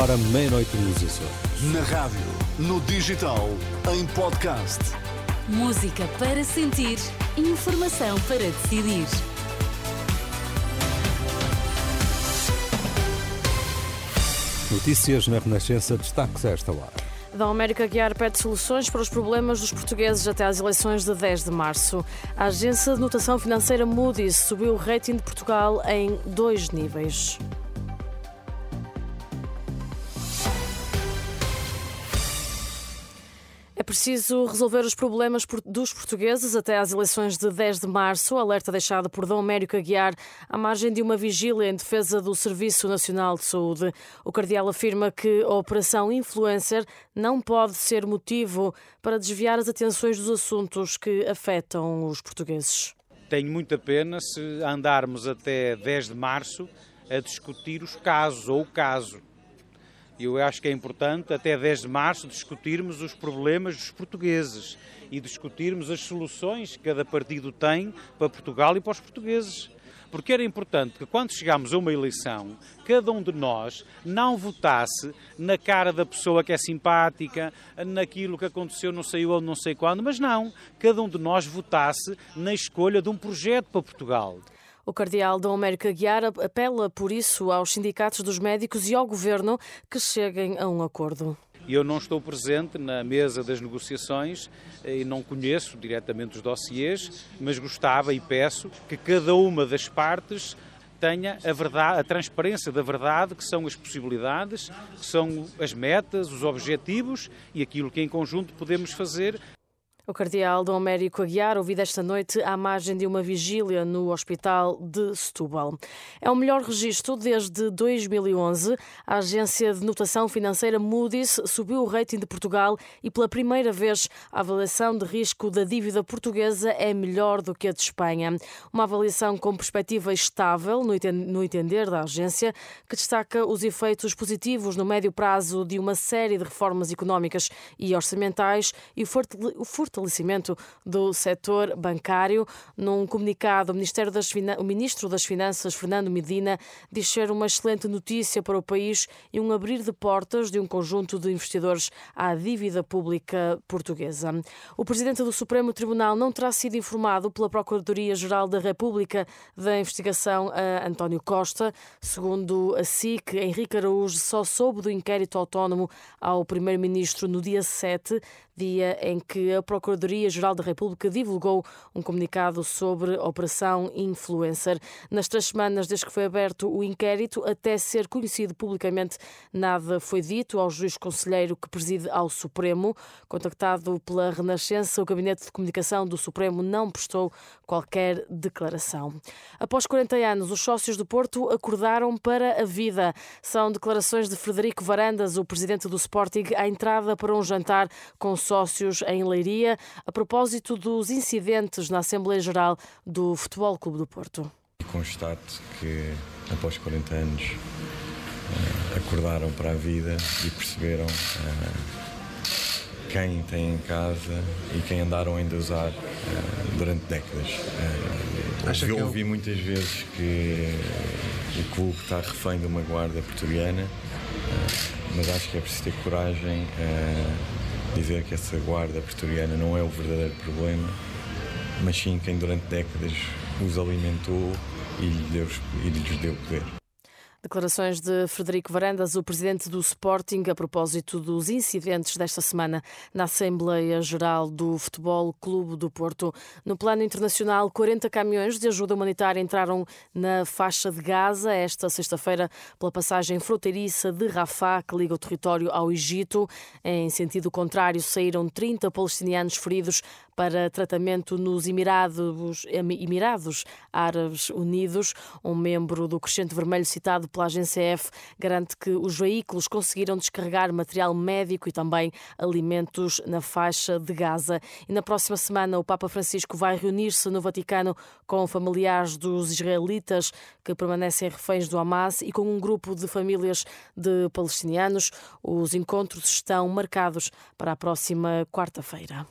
hora meia-noite nos Açores. Na rádio, no digital, em podcast. Música para sentir, informação para decidir. Notícias na Renascença, destaques a esta hora. Da América Guiar pede soluções para os problemas dos portugueses até às eleições de 10 de março. A agência de notação financeira Moody's subiu o rating de Portugal em dois níveis. Preciso resolver os problemas dos portugueses até às eleições de 10 de março, alerta deixado por Dom Américo Aguiar à margem de uma vigília em defesa do Serviço Nacional de Saúde. O cardeal afirma que a operação influencer não pode ser motivo para desviar as atenções dos assuntos que afetam os portugueses. Tenho muita pena se andarmos até 10 de março a discutir os casos ou o caso eu acho que é importante, até 10 de março, discutirmos os problemas dos portugueses e discutirmos as soluções que cada partido tem para Portugal e para os portugueses. Porque era importante que, quando chegámos a uma eleição, cada um de nós não votasse na cara da pessoa que é simpática, naquilo que aconteceu não sei onde, não sei quando, mas não. Cada um de nós votasse na escolha de um projeto para Portugal. O cardeal Dom Américo Aguiar apela, por isso, aos sindicatos dos médicos e ao governo que cheguem a um acordo. Eu não estou presente na mesa das negociações eh, e não conheço diretamente os dossiês, mas gostava e peço que cada uma das partes tenha a verdade, a transparência da verdade, que são as possibilidades, que são as metas, os objetivos e aquilo que em conjunto podemos fazer o cardeal Dom Américo Aguiar, ouvido esta noite à margem de uma vigília no Hospital de Setúbal. É o melhor registro desde 2011. A agência de notação financeira Moody's subiu o rating de Portugal e pela primeira vez a avaliação de risco da dívida portuguesa é melhor do que a de Espanha. Uma avaliação com perspectiva estável, no entender da agência, que destaca os efeitos positivos no médio prazo de uma série de reformas económicas e orçamentais e o fortalecimento do setor bancário. Num comunicado, o, Ministério das o Ministro das Finanças, Fernando Medina, diz ser uma excelente notícia para o país e um abrir de portas de um conjunto de investidores à dívida pública portuguesa. O Presidente do Supremo Tribunal não terá sido informado pela Procuradoria-Geral da República da investigação a António Costa. Segundo a SIC, Henrique Araújo só soube do inquérito autónomo ao Primeiro-Ministro no dia 7, dia em que a Procuradoria-Geral da República divulgou um comunicado sobre a Operação Influencer. Nas três semanas desde que foi aberto o inquérito, até ser conhecido publicamente, nada foi dito ao juiz conselheiro que preside ao Supremo. Contactado pela Renascença, o Gabinete de Comunicação do Supremo não prestou qualquer declaração. Após 40 anos, os sócios do Porto acordaram para a vida. São declarações de Frederico Varandas, o presidente do Sporting, à entrada para um jantar com sócios em Leiria, a propósito dos incidentes na Assembleia Geral do Futebol Clube do Porto. Constato que, após 40 anos, eh, acordaram para a vida e perceberam eh, quem tem em casa e quem andaram a usar uh, durante décadas. Uh, eu... ouvi muitas vezes que o clube está refém de uma guarda portuguesa, uh, mas acho que é preciso ter coragem dizer que essa guarda pretoriana não é o verdadeiro problema, mas sim quem durante décadas os alimentou e lhes deu poder. Declarações de Frederico Varandas, o presidente do Sporting, a propósito dos incidentes desta semana na Assembleia Geral do Futebol Clube do Porto. No plano internacional, 40 caminhões de ajuda humanitária entraram na faixa de Gaza esta sexta-feira pela passagem fronteiriça de Rafah, que liga o território ao Egito. Em sentido contrário, saíram 30 palestinianos feridos para tratamento nos Emirados, Emirados Árabes Unidos. Um membro do Crescente Vermelho citado pela agência F garante que os veículos conseguiram descarregar material médico e também alimentos na faixa de Gaza. E na próxima semana o Papa Francisco vai reunir-se no Vaticano com familiares dos israelitas que permanecem reféns do Hamas e com um grupo de famílias de palestinianos. Os encontros estão marcados para a próxima quarta-feira.